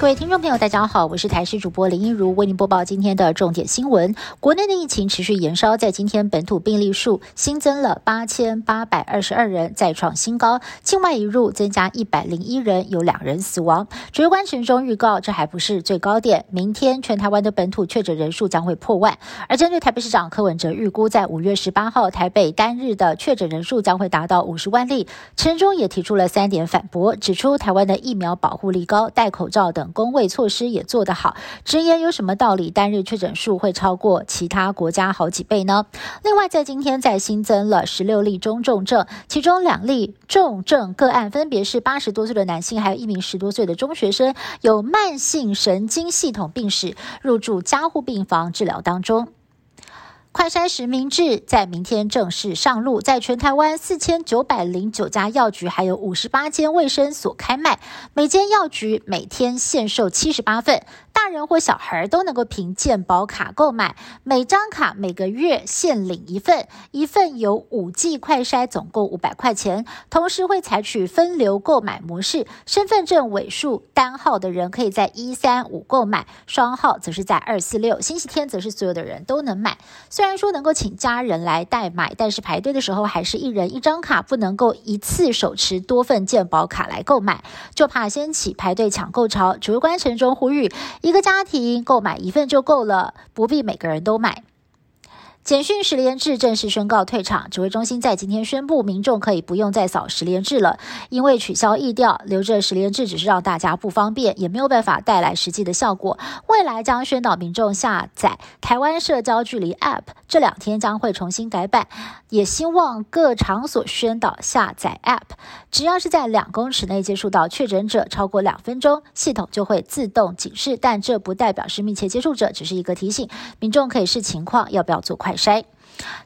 各位听众朋友，大家好，我是台视主播林一如，为您播报今天的重点新闻。国内的疫情持续延烧，在今天本土病例数新增了八千八百二十二人，再创新高。境外移入增加一百零一人，有两人死亡。指挥官陈中预告，这还不是最高点，明天全台湾的本土确诊人数将会破万。而针对台北市长柯文哲预估，在五月十八号台北单日的确诊人数将会达到五十万例，陈中也提出了三点反驳，指出台湾的疫苗保护力高，戴口罩等。工位措施也做得好，直言有什么道理？单日确诊数会超过其他国家好几倍呢？另外，在今天再新增了十六例中重症，其中两例重症个案分别是八十多岁的男性，还有一名十多岁的中学生，有慢性神经系统病史，入住加护病房治疗当中。快筛实名制在明天正式上路，在全台湾四千九百零九家药局，还有五十八间卫生所开卖，每间药局每天限售七十八份。大人或小孩都能够凭健保卡购买，每张卡每个月限领一份，一份有五 G 快筛，总共五百块钱。同时会采取分流购买模式，身份证尾数单号的人可以在一三五购买，双号则是在二四六。星期天则是所有的人都能买。虽然说能够请家人来代买，但是排队的时候还是一人一张卡，不能够一次手持多份健保卡来购买，就怕掀起排队抢购潮。指挥官陈中呼吁。一个家庭购买一份就够了，不必每个人都买。简讯十连制正式宣告退场，指挥中心在今天宣布，民众可以不用再扫十连制了，因为取消易调，留着十连制只是让大家不方便，也没有办法带来实际的效果。未来将宣导民众下载台湾社交距离 App，这两天将会重新改版，也希望各场所宣导下载 App，只要是在两公尺内接触到确诊者超过两分钟，系统就会自动警示，但这不代表是密切接触者，只是一个提醒，民众可以视情况要不要做快。筛。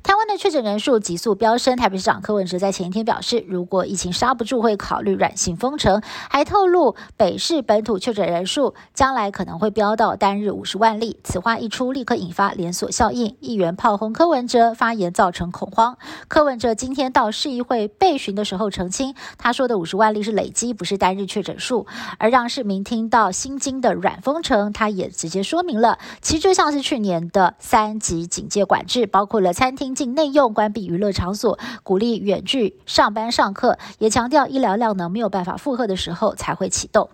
台湾的确诊人数急速飙升，台北市长柯文哲在前一天表示，如果疫情刹不住，会考虑软性封城，还透露北市本土确诊人数将来可能会飙到单日五十万例。此话一出，立刻引发连锁效应，议员炮轰柯文哲发言造成恐慌。柯文哲今天到市议会备询的时候澄清，他说的五十万例是累积，不是单日确诊数。而让市民听到新京的软封城，他也直接说明了，其实就像是去年的三级警戒管制，包括了餐厅禁内用、关闭娱乐场所、鼓励远距上班上课，也强调医疗量能没有办法负荷的时候才会启动。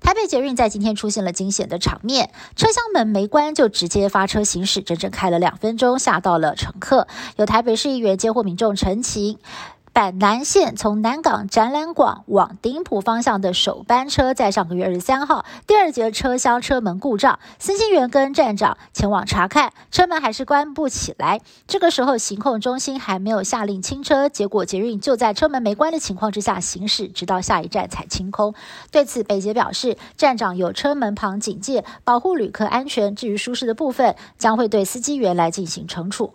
台北捷运在今天出现了惊险的场面，车厢门没关就直接发车行驶，整整开了两分钟，吓到了乘客。有台北市议员接获民众陈情。板南线从南港展览馆往顶埔方向的首班车，在上个月二十三号，第二节车厢车门故障，司机员跟站长前往查看，车门还是关不起来。这个时候，行控中心还没有下令清车，结果捷运就在车门没关的情况之下行驶，直到下一站才清空。对此，北捷表示，站长有车门旁警戒，保护旅客安全。至于舒适的部分，将会对司机员来进行惩处。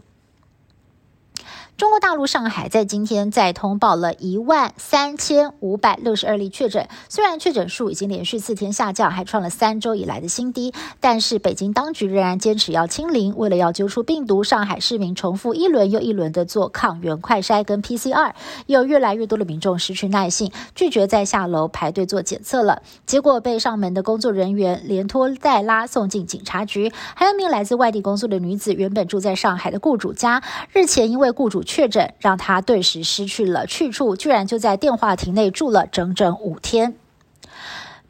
中国大陆上海在今天再通报了一万三千五百六十二例确诊，虽然确诊数已经连续四天下降，还创了三周以来的新低，但是北京当局仍然坚持要清零。为了要揪出病毒，上海市民重复一轮又一轮的做抗原快筛跟 PCR，有越来越多的民众失去耐性，拒绝再下楼排队做检测了，结果被上门的工作人员连拖带拉送进警察局。还有一名来自外地工作的女子，原本住在上海的雇主家，日前因为雇主。确诊让他顿时失去了去处，居然就在电话亭内住了整整五天。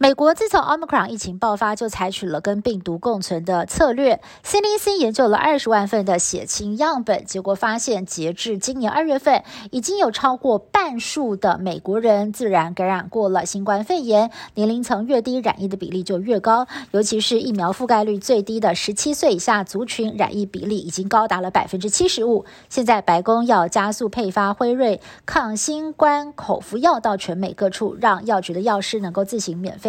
美国自从 Omicron 疫情爆发，就采取了跟病毒共存的策略。CDC 研究了二十万份的血清样本，结果发现，截至今年二月份，已经有超过半数的美国人自然感染过了新冠肺炎。年龄层越低，染疫的比例就越高，尤其是疫苗覆盖率最低的十七岁以下族群，染疫比例已经高达了百分之七十五。现在，白宫要加速配发辉瑞抗新冠口服药到全美各处，让药局的药师能够自行免费